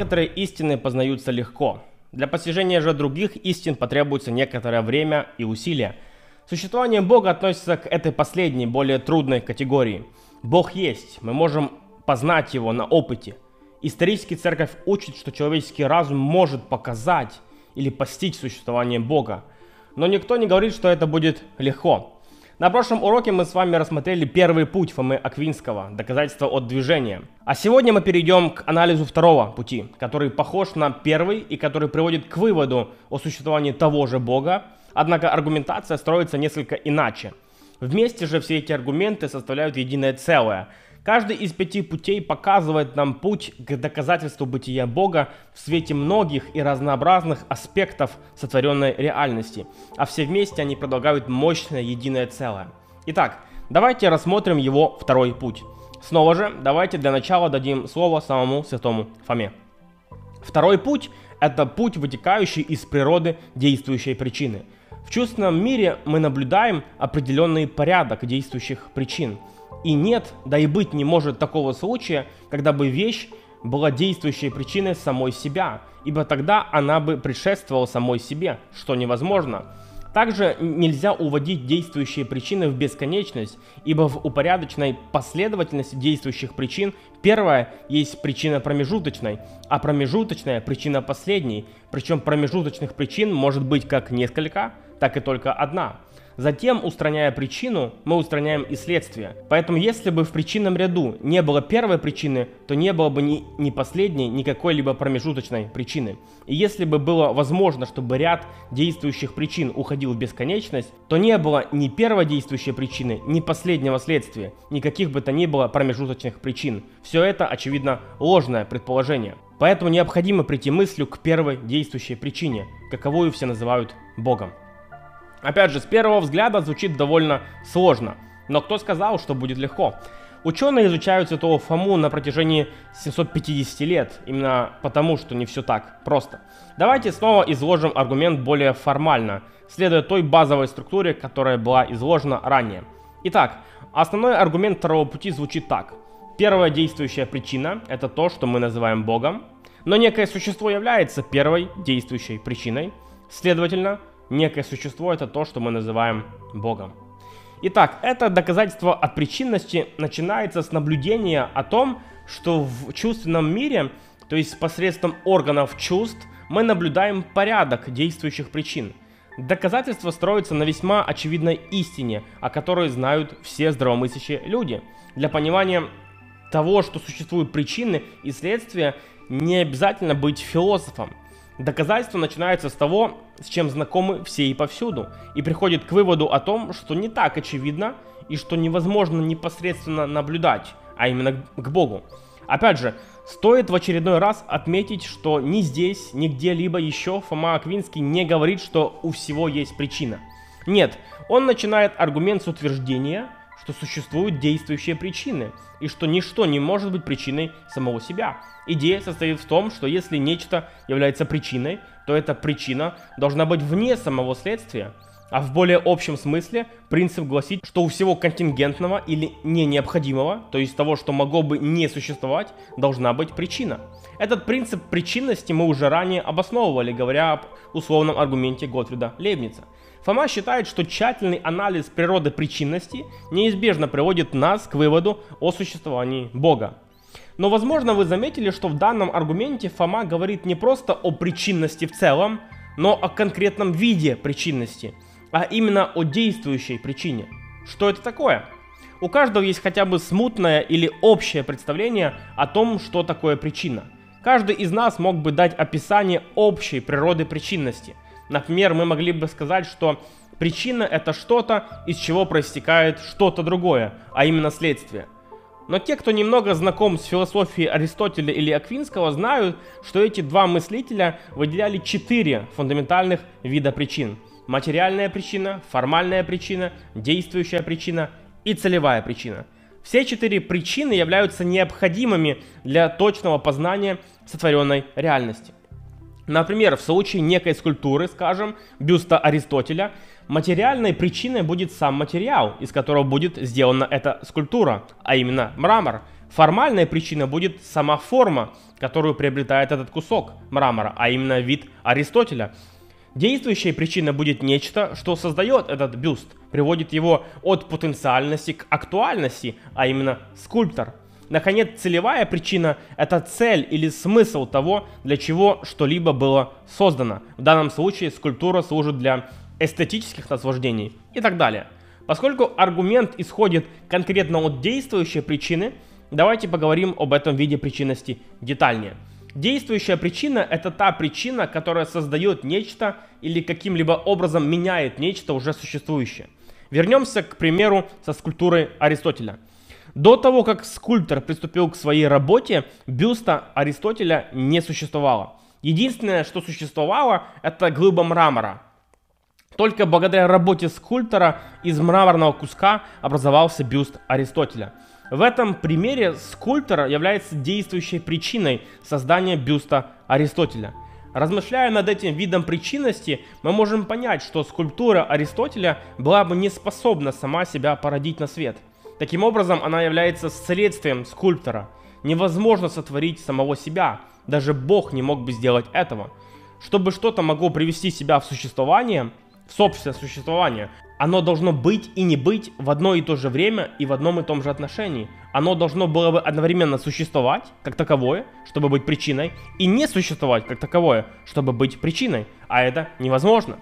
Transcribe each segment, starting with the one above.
Некоторые истины познаются легко. Для постижения же других истин потребуется некоторое время и усилия. Существование Бога относится к этой последней, более трудной категории. Бог есть, мы можем познать Его на опыте. Исторически церковь учит, что человеческий разум может показать или постичь существование Бога. Но никто не говорит, что это будет легко. На прошлом уроке мы с вами рассмотрели первый путь Фомы Аквинского – доказательство от движения. А сегодня мы перейдем к анализу второго пути, который похож на первый и который приводит к выводу о существовании того же Бога, однако аргументация строится несколько иначе. Вместе же все эти аргументы составляют единое целое – Каждый из пяти путей показывает нам путь к доказательству бытия Бога в свете многих и разнообразных аспектов сотворенной реальности, а все вместе они предлагают мощное единое целое. Итак, давайте рассмотрим его второй путь. Снова же, давайте для начала дадим слово самому святому Фоме. Второй путь – это путь, вытекающий из природы действующей причины. В чувственном мире мы наблюдаем определенный порядок действующих причин – и нет, да и быть не может такого случая, когда бы вещь была действующей причиной самой себя, ибо тогда она бы предшествовала самой себе, что невозможно. Также нельзя уводить действующие причины в бесконечность, ибо в упорядоченной последовательности действующих причин первая есть причина промежуточной, а промежуточная причина последней, причем промежуточных причин может быть как несколько, так и только одна – Затем, устраняя причину, мы устраняем и следствие. Поэтому, если бы в причинном ряду не было первой причины, то не было бы ни, ни последней, ни какой-либо промежуточной причины. И если бы было возможно, чтобы ряд действующих причин уходил в бесконечность, то не было ни первой действующей причины, ни последнего следствия, никаких бы то ни было промежуточных причин. Все это, очевидно, ложное предположение. Поэтому необходимо прийти мыслью к первой действующей причине, каковую все называют Богом. Опять же, с первого взгляда звучит довольно сложно, но кто сказал, что будет легко? Ученые изучают святого Фому на протяжении 750 лет, именно потому, что не все так просто. Давайте снова изложим аргумент более формально, следуя той базовой структуре, которая была изложена ранее. Итак, основной аргумент второго пути звучит так. Первая действующая причина – это то, что мы называем Богом, но некое существо является первой действующей причиной. Следовательно, некое существо – это то, что мы называем Богом. Итак, это доказательство от причинности начинается с наблюдения о том, что в чувственном мире, то есть посредством органов чувств, мы наблюдаем порядок действующих причин. Доказательство строится на весьма очевидной истине, о которой знают все здравомыслящие люди. Для понимания того, что существуют причины и следствия, не обязательно быть философом. Доказательство начинается с того, с чем знакомы все и повсюду, и приходит к выводу о том, что не так очевидно и что невозможно непосредственно наблюдать, а именно к Богу. Опять же, стоит в очередной раз отметить, что ни здесь, ни где-либо еще Фома Аквинский не говорит, что у всего есть причина. Нет, он начинает аргумент с утверждения, что существуют действующие причины, и что ничто не может быть причиной самого себя. Идея состоит в том, что если нечто является причиной, то эта причина должна быть вне самого следствия. А в более общем смысле принцип гласит, что у всего контингентного или не необходимого, то есть того, что могло бы не существовать, должна быть причина. Этот принцип причинности мы уже ранее обосновывали, говоря об условном аргументе Готфрида Лейбница – Фома считает, что тщательный анализ природы причинности неизбежно приводит нас к выводу о существовании Бога. Но возможно вы заметили, что в данном аргументе Фома говорит не просто о причинности в целом, но о конкретном виде причинности, а именно о действующей причине. Что это такое? У каждого есть хотя бы смутное или общее представление о том, что такое причина. Каждый из нас мог бы дать описание общей природы причинности – Например, мы могли бы сказать, что причина это что-то, из чего проистекает что-то другое, а именно следствие. Но те, кто немного знаком с философией Аристотеля или Аквинского, знают, что эти два мыслителя выделяли четыре фундаментальных вида причин. Материальная причина, формальная причина, действующая причина и целевая причина. Все четыре причины являются необходимыми для точного познания сотворенной реальности. Например, в случае некой скульптуры, скажем, бюста Аристотеля, материальной причиной будет сам материал, из которого будет сделана эта скульптура, а именно мрамор. Формальная причина будет сама форма, которую приобретает этот кусок мрамора, а именно вид Аристотеля. Действующая причина будет нечто, что создает этот бюст, приводит его от потенциальности к актуальности, а именно скульптор. Наконец, целевая причина – это цель или смысл того, для чего что-либо было создано. В данном случае скульптура служит для эстетических наслаждений и так далее. Поскольку аргумент исходит конкретно от действующей причины, давайте поговорим об этом виде причинности детальнее. Действующая причина – это та причина, которая создает нечто или каким-либо образом меняет нечто уже существующее. Вернемся, к примеру, со скульптурой Аристотеля. До того, как скульптор приступил к своей работе, бюста Аристотеля не существовало. Единственное, что существовало, это глыба мрамора. Только благодаря работе скульптора из мраморного куска образовался бюст Аристотеля – в этом примере скульптор является действующей причиной создания бюста Аристотеля. Размышляя над этим видом причинности, мы можем понять, что скульптура Аристотеля была бы не способна сама себя породить на свет. Таким образом, она является следствием скульптора. Невозможно сотворить самого себя, даже Бог не мог бы сделать этого. Чтобы что-то могло привести себя в существование, собственное существование, оно должно быть и не быть в одно и то же время и в одном и том же отношении. Оно должно было бы одновременно существовать как таковое, чтобы быть причиной, и не существовать как таковое, чтобы быть причиной. А это невозможно.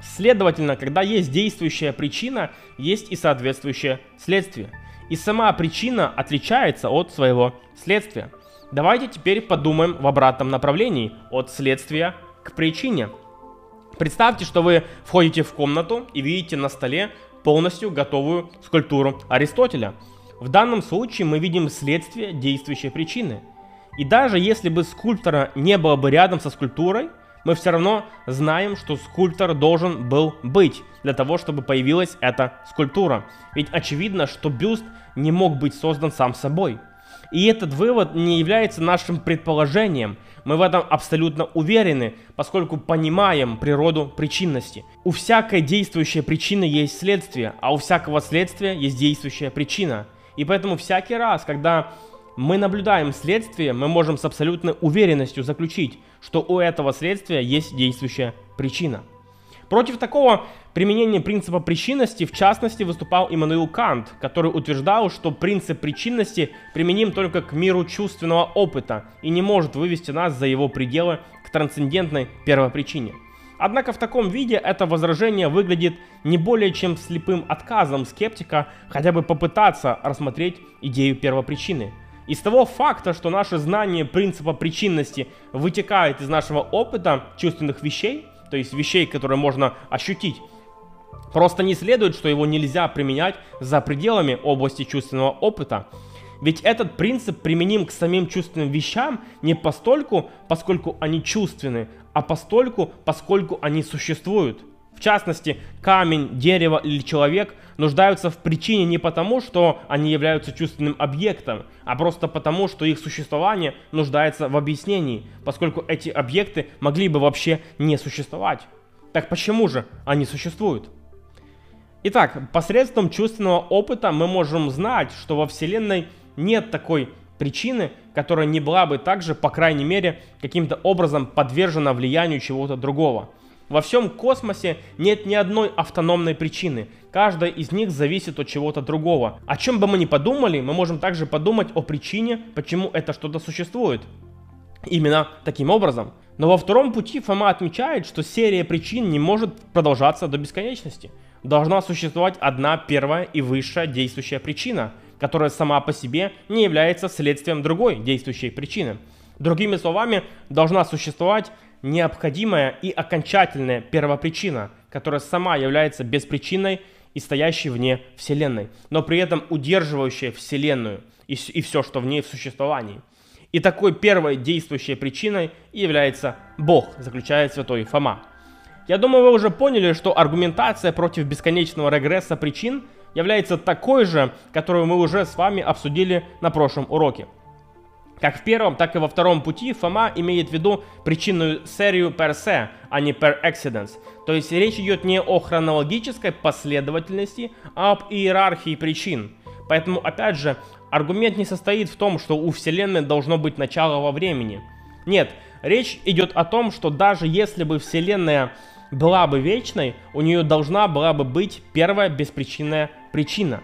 Следовательно, когда есть действующая причина, есть и соответствующее следствие. И сама причина отличается от своего следствия. Давайте теперь подумаем в обратном направлении, от следствия к причине. Представьте, что вы входите в комнату и видите на столе полностью готовую скульптуру Аристотеля. В данном случае мы видим следствие действующей причины. И даже если бы скульптора не было бы рядом со скульптурой, мы все равно знаем, что скульптор должен был быть для того, чтобы появилась эта скульптура. Ведь очевидно, что бюст не мог быть создан сам собой. И этот вывод не является нашим предположением. Мы в этом абсолютно уверены, поскольку понимаем природу причинности. У всякой действующей причины есть следствие, а у всякого следствия есть действующая причина. И поэтому всякий раз, когда мы наблюдаем следствие, мы можем с абсолютной уверенностью заключить, что у этого следствия есть действующая причина. Против такого применения принципа причинности, в частности, выступал Иммануил Кант, который утверждал, что принцип причинности применим только к миру чувственного опыта и не может вывести нас за его пределы к трансцендентной первопричине. Однако в таком виде это возражение выглядит не более чем слепым отказом скептика хотя бы попытаться рассмотреть идею первопричины. Из того факта, что наше знание принципа причинности вытекает из нашего опыта чувственных вещей – то есть вещей, которые можно ощутить. Просто не следует, что его нельзя применять за пределами области чувственного опыта. Ведь этот принцип применим к самим чувственным вещам не постольку, поскольку они чувственны, а постольку, поскольку они существуют. В частности, камень, дерево или человек нуждаются в причине не потому, что они являются чувственным объектом, а просто потому, что их существование нуждается в объяснении, поскольку эти объекты могли бы вообще не существовать. Так почему же они существуют? Итак, посредством чувственного опыта мы можем знать, что во Вселенной нет такой причины, которая не была бы также, по крайней мере, каким-то образом подвержена влиянию чего-то другого. Во всем космосе нет ни одной автономной причины. Каждая из них зависит от чего-то другого. О чем бы мы ни подумали, мы можем также подумать о причине, почему это что-то существует. Именно таким образом. Но во втором пути Фома отмечает, что серия причин не может продолжаться до бесконечности. Должна существовать одна первая и высшая действующая причина, которая сама по себе не является следствием другой действующей причины. Другими словами, должна существовать необходимая и окончательная первопричина, которая сама является беспричиной и стоящей вне Вселенной, но при этом удерживающая Вселенную и, и все, что в ней в существовании. И такой первой действующей причиной является Бог, заключает святой Фома. Я думаю, вы уже поняли, что аргументация против бесконечного регресса причин является такой же, которую мы уже с вами обсудили на прошлом уроке. Как в первом, так и во втором пути Фома имеет в виду причинную серию per se, а не per accidents. То есть речь идет не о хронологической последовательности, а об иерархии причин. Поэтому, опять же, аргумент не состоит в том, что у Вселенной должно быть начало во времени. Нет, речь идет о том, что даже если бы Вселенная была бы вечной, у нее должна была бы быть первая беспричинная причина.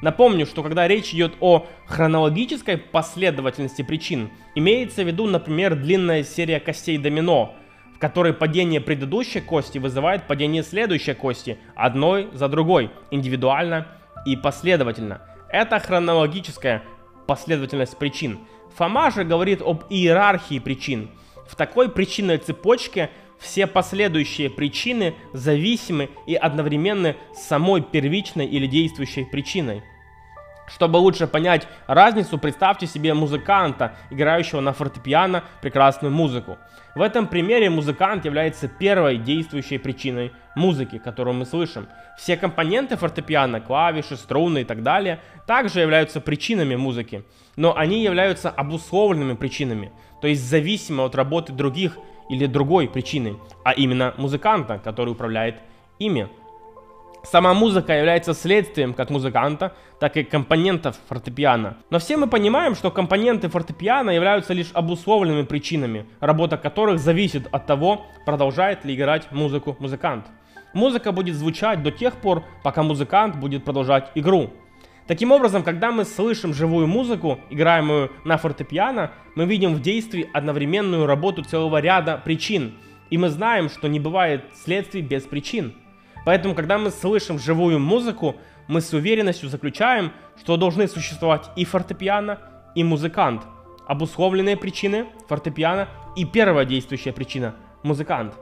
Напомню, что когда речь идет о хронологической последовательности причин, имеется в виду, например, длинная серия костей домино, в которой падение предыдущей кости вызывает падение следующей кости, одной за другой, индивидуально и последовательно. Это хронологическая последовательность причин. Фома же говорит об иерархии причин. В такой причинной цепочке все последующие причины зависимы и одновременны с самой первичной или действующей причиной. Чтобы лучше понять разницу, представьте себе музыканта, играющего на фортепиано прекрасную музыку. В этом примере музыкант является первой действующей причиной музыки, которую мы слышим. Все компоненты фортепиано, клавиши, струны и так далее, также являются причинами музыки, но они являются обусловленными причинами, то есть зависимы от работы других или другой причины, а именно музыканта, который управляет ими. Сама музыка является следствием как музыканта, так и компонентов фортепиано. Но все мы понимаем, что компоненты фортепиано являются лишь обусловленными причинами, работа которых зависит от того, продолжает ли играть музыку музыкант. Музыка будет звучать до тех пор, пока музыкант будет продолжать игру. Таким образом, когда мы слышим живую музыку, играемую на фортепиано, мы видим в действии одновременную работу целого ряда причин. И мы знаем, что не бывает следствий без причин. Поэтому, когда мы слышим живую музыку, мы с уверенностью заключаем, что должны существовать и фортепиано, и музыкант. Обусловленные причины – фортепиано и первая действующая причина – музыкант.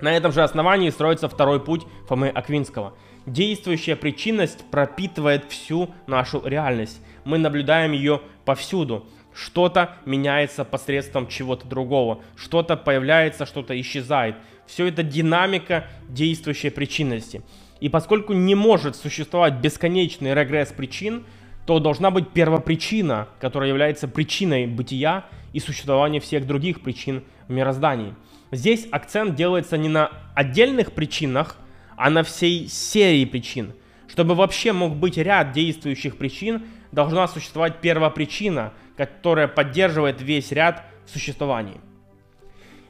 На этом же основании строится второй путь Фомы Аквинского – Действующая причинность пропитывает всю нашу реальность. Мы наблюдаем ее повсюду. Что-то меняется посредством чего-то другого. Что-то появляется, что-то исчезает. Все это динамика действующей причинности. И поскольку не может существовать бесконечный регресс причин, то должна быть первопричина, которая является причиной бытия и существования всех других причин в мироздании. Здесь акцент делается не на отдельных причинах, а на всей серии причин. Чтобы вообще мог быть ряд действующих причин, должна существовать первопричина, которая поддерживает весь ряд в существовании.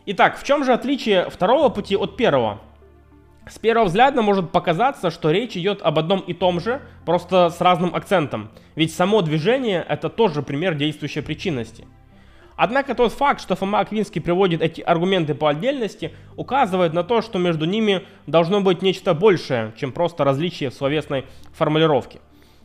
Итак, в чем же отличие второго пути от первого? С первого взгляда может показаться, что речь идет об одном и том же, просто с разным акцентом. Ведь само движение это тоже пример действующей причинности. Однако тот факт, что Фома Аквинский приводит эти аргументы по отдельности, указывает на то, что между ними должно быть нечто большее, чем просто различие в словесной формулировке.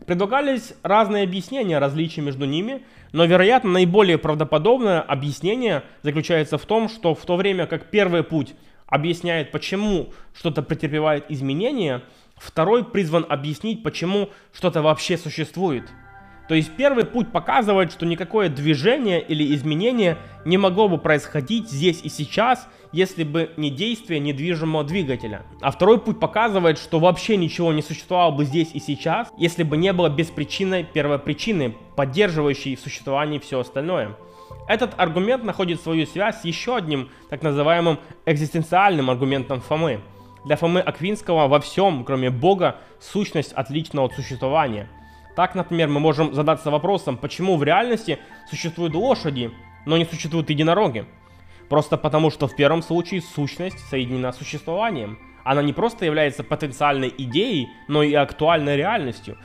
Предлагались разные объяснения различий между ними, но, вероятно, наиболее правдоподобное объяснение заключается в том, что в то время как первый путь объясняет, почему что-то претерпевает изменения, второй призван объяснить, почему что-то вообще существует – то есть первый путь показывает, что никакое движение или изменение не могло бы происходить здесь и сейчас, если бы не действие недвижимого двигателя. А второй путь показывает, что вообще ничего не существовало бы здесь и сейчас, если бы не было беспричинной первопричины, поддерживающей в существовании все остальное. Этот аргумент находит свою связь с еще одним так называемым экзистенциальным аргументом Фомы. Для Фомы Аквинского во всем, кроме Бога, сущность отлична от существования – так, например, мы можем задаться вопросом, почему в реальности существуют лошади, но не существуют единороги. Просто потому, что в первом случае сущность соединена с существованием. Она не просто является потенциальной идеей, но и актуальной реальностью.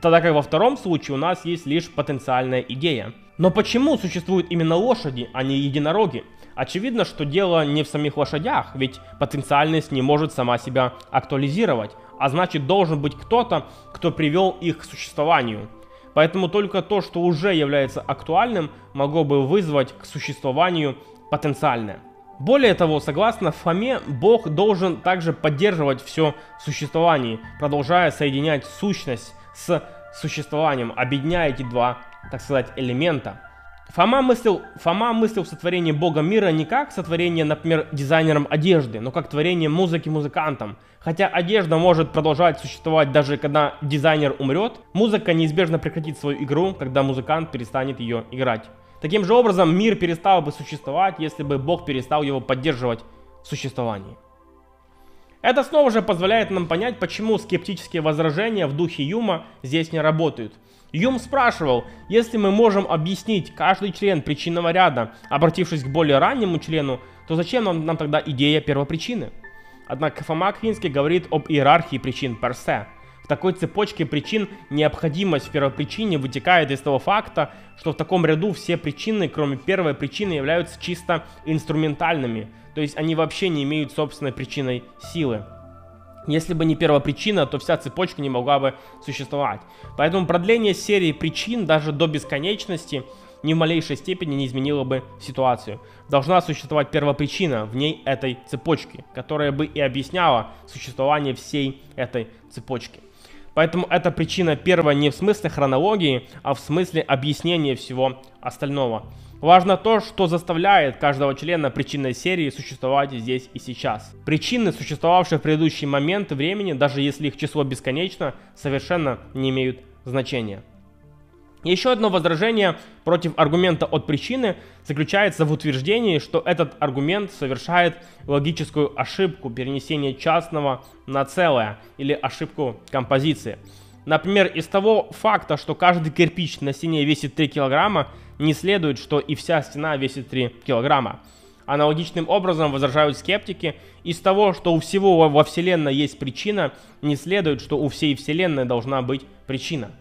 Тогда как во втором случае у нас есть лишь потенциальная идея. Но почему существуют именно лошади, а не единороги? Очевидно, что дело не в самих лошадях, ведь потенциальность не может сама себя актуализировать а значит должен быть кто-то, кто привел их к существованию. Поэтому только то, что уже является актуальным, могло бы вызвать к существованию потенциальное. Более того, согласно Фоме, Бог должен также поддерживать все в существовании, продолжая соединять сущность с существованием, объединяя эти два, так сказать, элемента. Фома мыслил, Фома мыслил сотворение Бога мира не как сотворение, например, дизайнером одежды, но как творение музыки музыкантом. Хотя одежда может продолжать существовать даже когда дизайнер умрет, музыка неизбежно прекратит свою игру, когда музыкант перестанет ее играть. Таким же образом, мир перестал бы существовать, если бы Бог перестал его поддерживать в существовании. Это снова же позволяет нам понять, почему скептические возражения в духе Юма здесь не работают. Юм спрашивал, если мы можем объяснить каждый член причинного ряда, обратившись к более раннему члену, то зачем нам, нам тогда идея первопричины? Однако Фома Аквинский говорит об иерархии причин персе. В такой цепочке причин необходимость в первопричине вытекает из того факта, что в таком ряду все причины, кроме первой причины, являются чисто инструментальными, то есть они вообще не имеют собственной причиной силы. Если бы не первая причина, то вся цепочка не могла бы существовать. Поэтому продление серии причин даже до бесконечности ни в малейшей степени не изменило бы ситуацию. Должна существовать первопричина в ней этой цепочки, которая бы и объясняла существование всей этой цепочки. Поэтому эта причина первая не в смысле хронологии, а в смысле объяснения всего остального. Важно то, что заставляет каждого члена причинной серии существовать здесь и сейчас. Причины, существовавшие в предыдущий момент времени, даже если их число бесконечно, совершенно не имеют значения. Еще одно возражение против аргумента от причины заключается в утверждении, что этот аргумент совершает логическую ошибку перенесения частного на целое или ошибку композиции. Например, из того факта, что каждый кирпич на стене весит 3 килограмма, не следует, что и вся стена весит 3 килограмма. Аналогичным образом возражают скептики, из того, что у всего во Вселенной есть причина, не следует, что у всей Вселенной должна быть причина.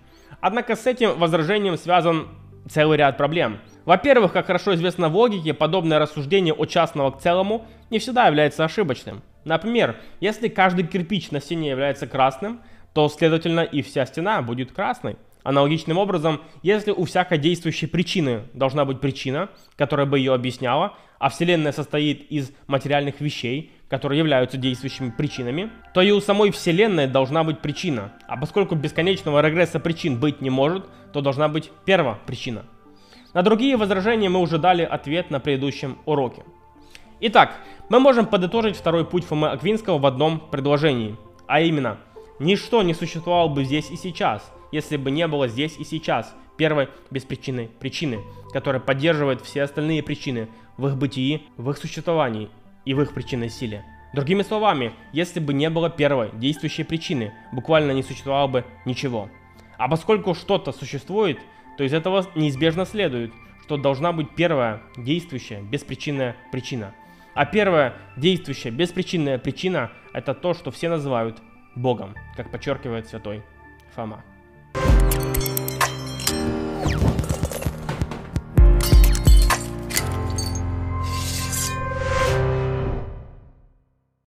Однако с этим возражением связан целый ряд проблем. Во-первых, как хорошо известно в логике, подобное рассуждение от частного к целому не всегда является ошибочным. Например, если каждый кирпич на стене является красным, то, следовательно, и вся стена будет красной. Аналогичным образом, если у всякой действующей причины должна быть причина, которая бы ее объясняла, а Вселенная состоит из материальных вещей, которые являются действующими причинами, то и у самой Вселенной должна быть причина. А поскольку бесконечного регресса причин быть не может, то должна быть первая причина. На другие возражения мы уже дали ответ на предыдущем уроке. Итак, мы можем подытожить второй путь Фомы Аквинского в одном предложении, а именно – Ничто не существовало бы здесь и сейчас, если бы не было здесь и сейчас первой беспричинной причины, которая поддерживает все остальные причины в их бытии, в их существовании и в их причинной силе. Другими словами, если бы не было первой действующей причины, буквально не существовало бы ничего. А поскольку что-то существует, то из этого неизбежно следует, что должна быть первая действующая беспричинная причина. А первая действующая беспричинная причина – это то, что все называют Богом, как подчеркивает святой Фома.